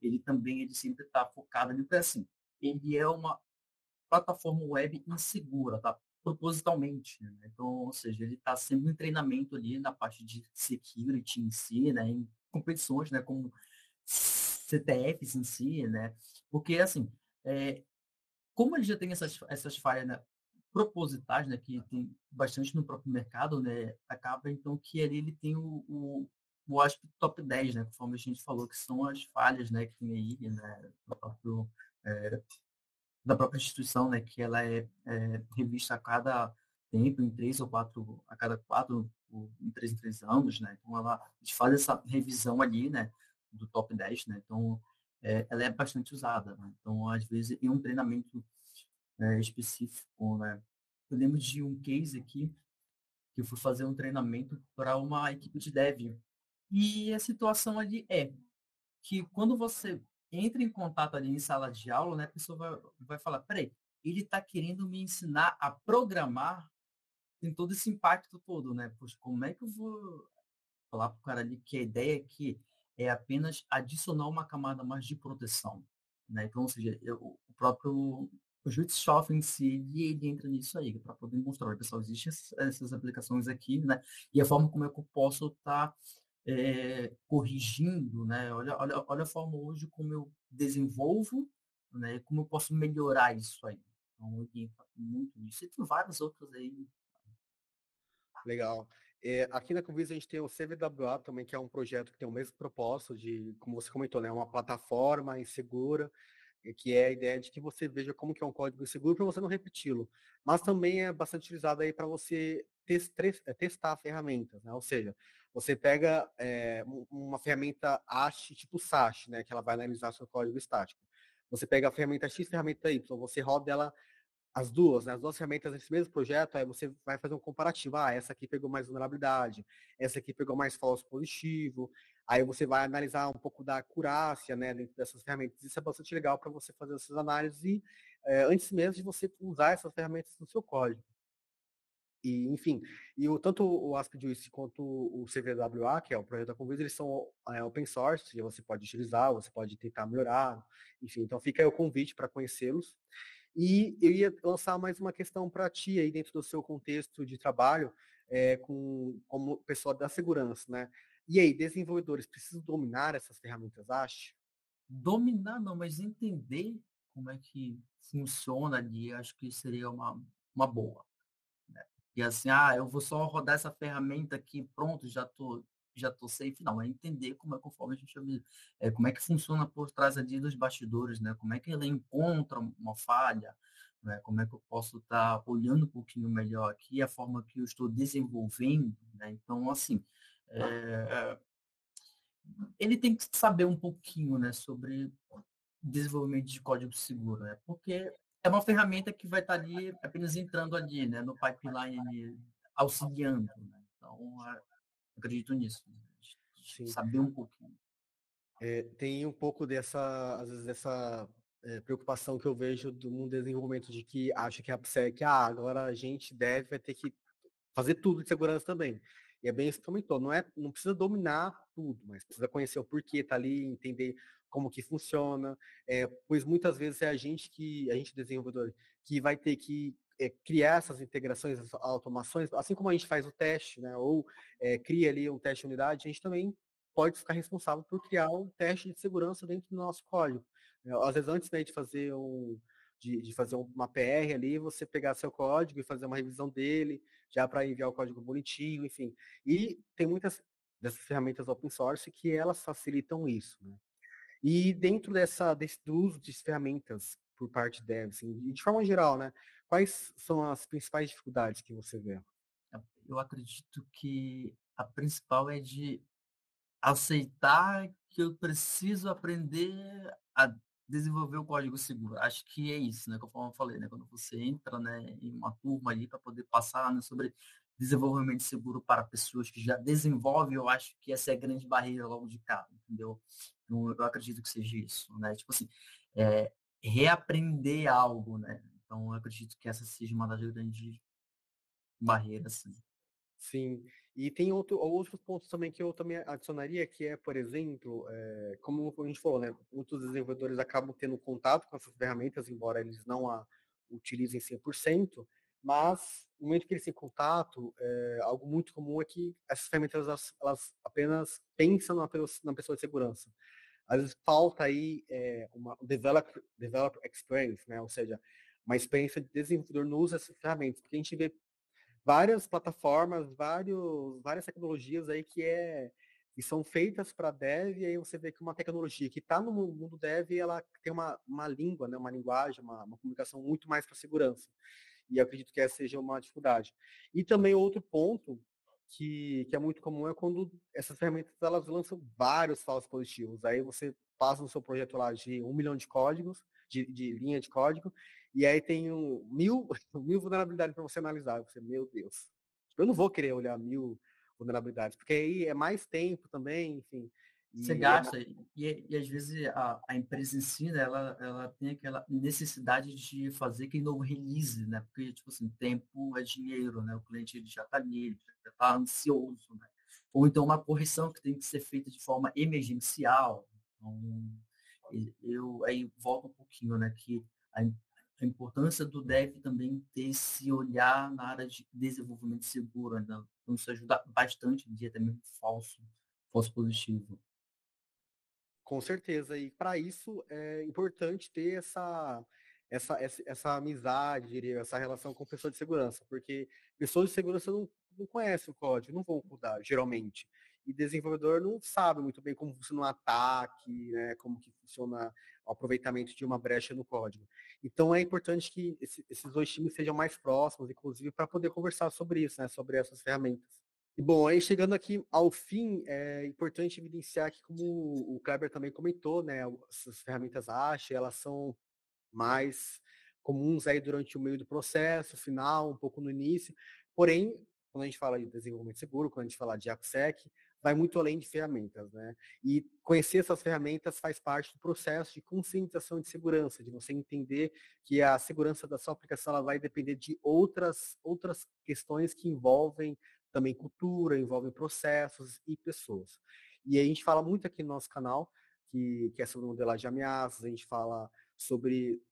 Ele também, ele sempre está focado ali, porque assim, ele é uma plataforma web insegura, tá? propositalmente. Né? Então, ou seja, ele está sempre em treinamento ali na parte de security em si, né? em competições, né? como CTFs em si, né? Porque, assim, é, como ele já tem essas, essas falhas né, propositais, né, que tem bastante no próprio mercado, né, acaba então que ali ele tem o, o, o top 10, né, conforme a gente falou, que são as falhas, né, que tem aí, né, próprio, é, da própria instituição, né, que ela é, é, revista a cada tempo, em três ou quatro, a cada quatro, em três em três anos, né, então ela, faz essa revisão ali, né, do top 10, né, então é, ela é bastante usada, né, então às vezes em um treinamento é, específico, né, eu lembro de um case aqui, que eu fui fazer um treinamento para uma equipe de dev e a situação ali é que quando você entra em contato ali em sala de aula, né, a pessoa vai, vai falar, peraí, ele está querendo me ensinar a programar, tem todo esse impacto todo, né? Poxa, como é que eu vou falar para o cara ali que a ideia é que é apenas adicionar uma camada mais de proteção, né? Então, ou seja, eu, o próprio o Jutsoft em si, ele entra nisso aí, para poder mostrar, pessoal, existem essas aplicações aqui, né? E a forma como é eu posso estar tá é, corrigindo, né? Olha, olha, olha a forma hoje como eu desenvolvo, né? Como eu posso melhorar isso aí. Então, ele muito nisso. E tem vários outros aí. Legal. É, aqui na Convisa a gente tem o CVWA também, que é um projeto que tem o mesmo propósito de, como você comentou, né, uma plataforma insegura, que é a ideia de que você veja como que é um código seguro para você não repeti-lo. Mas também é bastante utilizado aí para você testar ferramentas, né? Ou seja, você pega é, uma ferramenta ASH tipo SASH, né, que ela vai analisar seu código estático. Você pega a ferramenta X, ferramenta Y, você roda ela as duas, né, as duas ferramentas nesse mesmo projeto, aí você vai fazer um comparativo. Ah, essa aqui pegou mais vulnerabilidade, essa aqui pegou mais falso positivo. Aí você vai analisar um pouco da acurácia, né, dentro dessas ferramentas. Isso é bastante legal para você fazer essas análises e, é, antes mesmo de você usar essas ferramentas no seu código. E, enfim, e o, tanto o ASP.juice quanto o CVWA, que é o projeto da Convisa, eles são é, open source, você pode utilizar, você pode tentar melhorar, enfim, então fica aí o convite para conhecê-los. E eu ia lançar mais uma questão para ti aí dentro do seu contexto de trabalho, é, com, como pessoa da segurança, né? E aí, desenvolvedores precisam dominar essas ferramentas ASH? Dominar não, mas entender como é que funciona ali, acho que seria uma, uma boa. E assim, ah, eu vou só rodar essa ferramenta aqui, pronto, já tô, já tô safe. Não, é entender como é conforme a gente é, como é que funciona por trás ali dos bastidores, né? Como é que ele encontra uma falha, né? Como é que eu posso estar tá olhando um pouquinho melhor aqui a forma que eu estou desenvolvendo, né? Então, assim, é, ele tem que saber um pouquinho, né, sobre desenvolvimento de código seguro, né? Porque é uma ferramenta que vai estar ali apenas entrando ali, né, no pipeline auxiliando. Né? Então, acredito nisso. Né? Saber um pouquinho. É, tem um pouco dessa, às vezes, dessa é, preocupação que eu vejo do mundo do desenvolvimento de que acha que a PSEC, ah, agora a gente deve vai ter que fazer tudo de segurança também. E é bem isso que comentou, não, é, não precisa dominar tudo, mas precisa conhecer o porquê, tá ali, entender como que funciona, é, pois muitas vezes é a gente que, a gente desenvolvedor, que vai ter que é, criar essas integrações, essas automações, assim como a gente faz o teste, né, ou é, cria ali um teste de unidade, a gente também pode ficar responsável por criar um teste de segurança dentro do nosso código. Às vezes antes né, de fazer um, de, de, fazer uma PR ali, você pegar seu código e fazer uma revisão dele, já para enviar o código bonitinho, enfim. E tem muitas dessas ferramentas open source que elas facilitam isso. Né? E dentro dessa, desse, do uso de ferramentas por parte de devs, assim, de forma geral, né? Quais são as principais dificuldades que você vê? Eu acredito que a principal é de aceitar que eu preciso aprender a desenvolver o código seguro. Acho que é isso, né? Conforme eu falei, né? Quando você entra né, em uma turma ali para poder passar né, sobre desenvolvimento seguro para pessoas que já desenvolvem, eu acho que essa é a grande barreira logo de cá, entendeu? Eu, eu acredito que seja isso, né? Tipo assim, é, reaprender algo, né? Então, acredito que essa seja uma das grandes barreiras, sim. Sim, e tem outro, outros pontos também que eu também adicionaria, que é, por exemplo, é, como a gente falou, né? Muitos desenvolvedores acabam tendo contato com essas ferramentas, embora eles não a utilizem 100%, mas no momento que eles têm contato, é, algo muito comum é que essas ferramentas elas, elas apenas pensam na, na, pessoa de segurança. Às vezes falta aí é, uma developer, developer experience, né? ou seja, uma experiência de desenvolvedor no uso dessas ferramentas, porque a gente vê várias plataformas, vários, várias tecnologias aí que é que são feitas para dev, e aí você vê que uma tecnologia que está no mundo dev, ela tem uma, uma língua, né, uma linguagem, uma, uma comunicação muito mais para segurança. E acredito que essa seja uma dificuldade. E também outro ponto que, que é muito comum é quando essas ferramentas elas lançam vários falsos positivos. Aí você passa no seu projeto lá de um milhão de códigos, de, de linha de código, e aí tem um, mil, mil vulnerabilidades para você analisar. Você, meu Deus, eu não vou querer olhar mil vulnerabilidades, porque aí é mais tempo também, enfim. Você é gasta, é... e, e, às vezes a, a empresa em si, né, ela, ela tem aquela necessidade de fazer aquele novo release, né? Porque, tipo assim, tempo é dinheiro, né? O cliente ele já está ali, já está ansioso, né? Ou então uma correção que tem que ser feita de forma emergencial. Então, eu aí volto um pouquinho, né? Que a, a importância do dev também ter esse olhar na área de desenvolvimento seguro, né? Então isso ajuda bastante também falso, falso positivo. Com certeza, e para isso é importante ter essa, essa, essa, essa amizade, essa relação com pessoas de segurança, porque pessoas de segurança não, não conhecem o código, não vão mudar, geralmente e desenvolvedor não sabe muito bem como funciona um ataque, né, como que funciona o aproveitamento de uma brecha no código. Então é importante que esse, esses dois times sejam mais próximos, inclusive, para poder conversar sobre isso, né, sobre essas ferramentas. E bom, aí chegando aqui ao fim, é importante evidenciar que, como o Kleber também comentou, né, essas ferramentas ASH, elas são mais comuns aí durante o meio do processo, final, um pouco no início. Porém, quando a gente fala de desenvolvimento seguro, quando a gente fala de AppSec, vai muito além de ferramentas, né? E conhecer essas ferramentas faz parte do processo de conscientização de segurança, de você entender que a segurança da sua aplicação ela vai depender de outras, outras questões que envolvem também cultura, envolvem processos e pessoas. E a gente fala muito aqui no nosso canal, que, que é sobre modelagem de ameaças, a gente fala sobre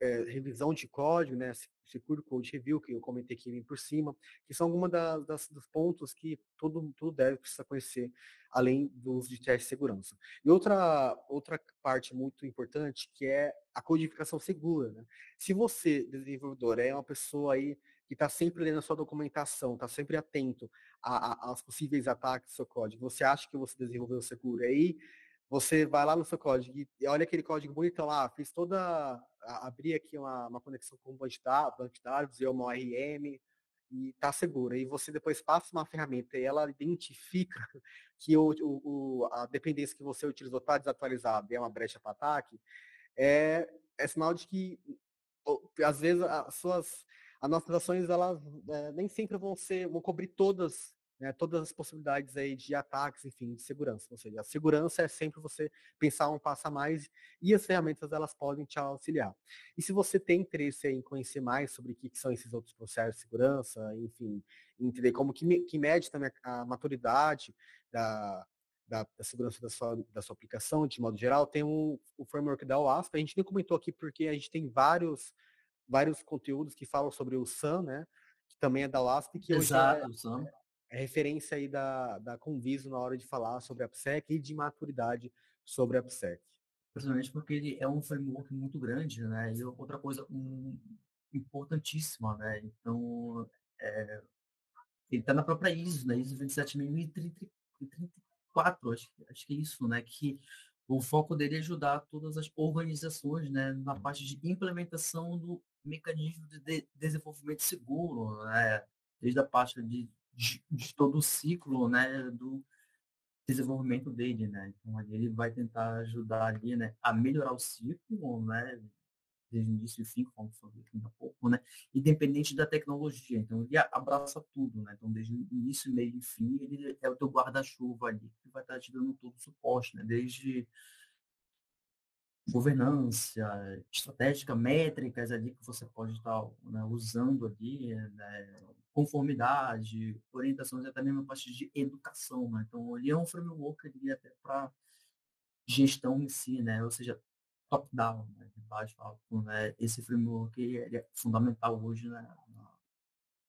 é, revisão de código, né, Secure Code Review, que eu comentei aqui por cima, que são algumas das, dos pontos que todo, todo deve precisa conhecer, além do uso de teste de segurança. E outra, outra parte muito importante, que é a codificação segura. Né? Se você, desenvolvedor, é uma pessoa aí que está sempre lendo a sua documentação, está sempre atento aos possíveis ataques do seu código, você acha que você desenvolveu seguro, aí você vai lá no seu código e olha aquele código bonito lá, fiz toda, abri aqui uma, uma conexão com o banco de dados, eu uma ORM, e está seguro. E você depois passa uma ferramenta e ela identifica que o, o, a dependência que você utilizou está desatualizada e é uma brecha para ataque, é, é sinal de que às vezes as suas as nossas ações elas é, nem sempre vão ser vão cobrir todas né, todas as possibilidades aí de ataques, enfim, de segurança. Ou seja, a segurança é sempre você pensar um passo a mais e as ferramentas elas podem te auxiliar. E se você tem interesse em conhecer mais sobre o que, são esses outros processos de segurança, enfim, entender como que, que mede também a maturidade da, da, da, segurança da sua, da sua aplicação, de modo geral, tem um, o framework da OASP. A gente nem comentou aqui porque a gente tem vários, vários conteúdos que falam sobre o SAM, né? Que também é da OASP, que Exato, hoje é, é referência aí da, da Conviso na hora de falar sobre a PSEC e de maturidade sobre a PSEC. Principalmente porque ele é um framework muito grande, né? E outra coisa um, importantíssima, né? Então, é, ele está na própria ISO, né? ISO 27034, acho, acho que é isso, né? Que o foco dele é ajudar todas as organizações, né? Na parte de implementação do mecanismo de desenvolvimento seguro, né? Desde a parte de de, de todo o ciclo, né, do desenvolvimento dele, né? Então ali ele vai tentar ajudar ali, né, a melhorar o ciclo, né, desde o início e fim, como falei aqui a pouco, né, independente da tecnologia. Então ele abraça tudo, né? Então desde o início, meio e fim, ele é o teu guarda-chuva ali, que vai estar te dando todo o suporte, né? Desde governança estratégica, métricas ali que você pode estar né, usando ali, né, conformidade, orientações, até mesmo a parte de educação. Né? Então, ele é um framework, diria, até para gestão em si, né? ou seja, top-down, né? de baixo alto. Né? Esse framework ele é fundamental hoje né?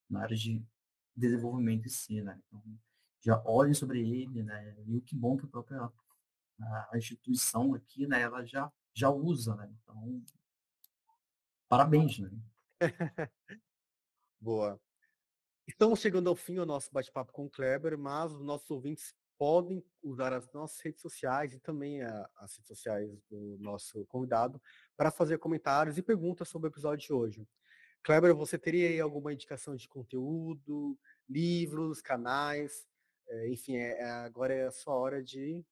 na área de desenvolvimento em si, né? Então, já olhem sobre ele, né? E o que bom que a própria a instituição aqui, né, ela já, já usa, né? Então, parabéns, né? Boa. Estamos chegando ao fim do nosso bate-papo com o Kleber, mas os nossos ouvintes podem usar as nossas redes sociais e também a, as redes sociais do nosso convidado para fazer comentários e perguntas sobre o episódio de hoje. Kleber, você teria aí alguma indicação de conteúdo, livros, canais? É, enfim, é, é, agora é a sua hora de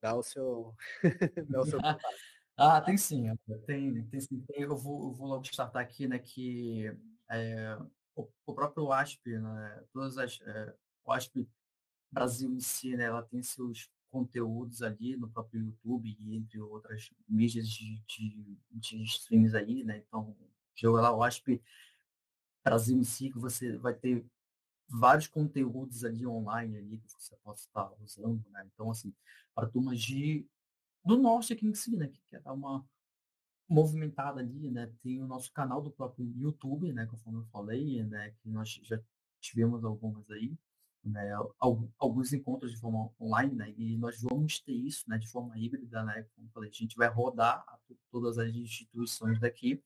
dar o seu, dar o seu Ah, tem sim, tem, tem sim. Eu vou, eu vou logo startar aqui, né, que é, o, o, próprio WASP, né, todas as, é, WASP Brasil em si, né, ela tem seus conteúdos ali no próprio YouTube e entre outras mídias de, de, de streams aí, né, então, joga lá WASP Brasil em si, que você vai ter vários conteúdos ali online ali que você possa estar usando, né? Então, assim, para turmas de do norte aqui em si, né? Que quer dar uma movimentada ali, né? Tem o nosso canal do próprio YouTube, né? Conforme eu falei, né? Que nós já tivemos algumas aí, né? Alguns encontros de forma online, né? E nós vamos ter isso, né? De forma híbrida, né? Como eu falei, a gente vai rodar todas as instituições daqui,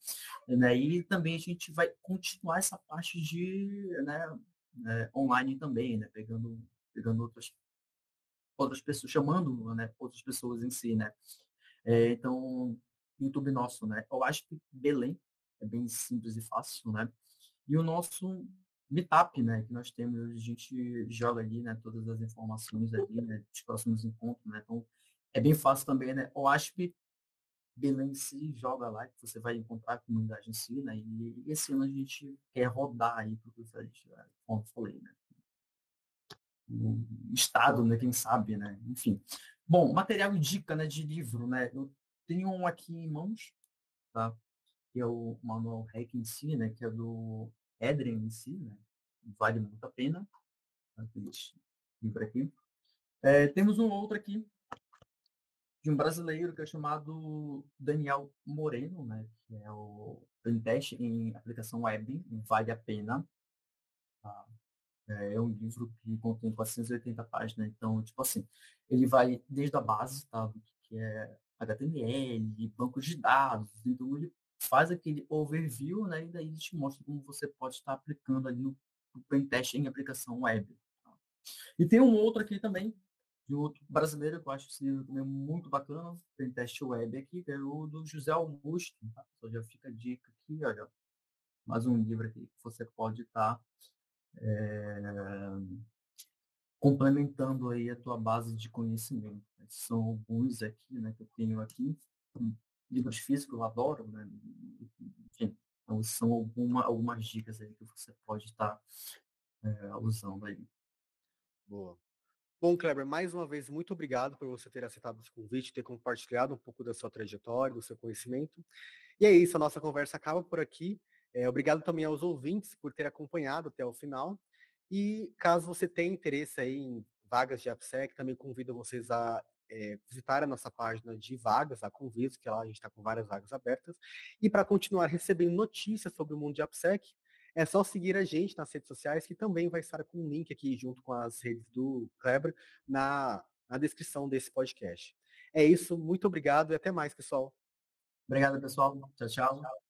né? E também a gente vai continuar essa parte de, né? né, online também, né, pegando, pegando outras, outras pessoas, chamando né, outras pessoas em si, né. É, então, YouTube nosso, né, eu acho que Belém é bem simples e fácil, né, e o nosso Meetup, né, que nós temos, a gente joga ali, né, todas as informações ali, né, dos próximos encontros, né, então é bem fácil também, né, acho que Belém se joga lá, que você vai encontrar a comunidade em si, né? E esse ano a gente quer rodar aí para o gente, como eu falei, né? O estado, né? Quem sabe, né? Enfim. Bom, material e dica, né? De livro, né? Eu tenho um aqui em mãos, tá? Que é o manual REC em si, né? Que é do Edren em si, né? Vale muito a pena. Tá? aqui. É, temos um outro aqui, de um brasileiro que é chamado Daniel Moreno, né, que é o Pentest em aplicação web, vale a pena. Tá? É um livro que contém 480 páginas, então, tipo assim, ele vai desde a base, tá, que é HTML, bancos de dados, então ele faz aquele overview, né, e daí ele te mostra como você pode estar aplicando ali o, o pentest em aplicação web. Tá? E tem um outro aqui também, de outro brasileiro que eu acho que também muito bacana, tem teste web aqui, que é o do José Augusto. Tá? Então já fica a dica aqui, olha, mais um livro aqui que você pode estar é, complementando aí a tua base de conhecimento. São alguns aqui, né, que eu tenho aqui, livros físicos eu adoro, né? Enfim, então são alguma, algumas dicas aí que você pode estar tá, é, usando aí. Boa. Bom, Kleber, mais uma vez, muito obrigado por você ter aceitado esse convite, ter compartilhado um pouco da sua trajetória, do seu conhecimento. E é isso, a nossa conversa acaba por aqui. É, obrigado também aos ouvintes por ter acompanhado até o final. E caso você tenha interesse aí em vagas de AppSec, também convido vocês a é, visitar a nossa página de vagas, a Conviso, que lá a gente está com várias vagas abertas. E para continuar recebendo notícias sobre o mundo de AppSec, é só seguir a gente nas redes sociais, que também vai estar com um link aqui junto com as redes do Kleber na, na descrição desse podcast. É isso, muito obrigado e até mais, pessoal. Obrigado, pessoal. Tchau, tchau.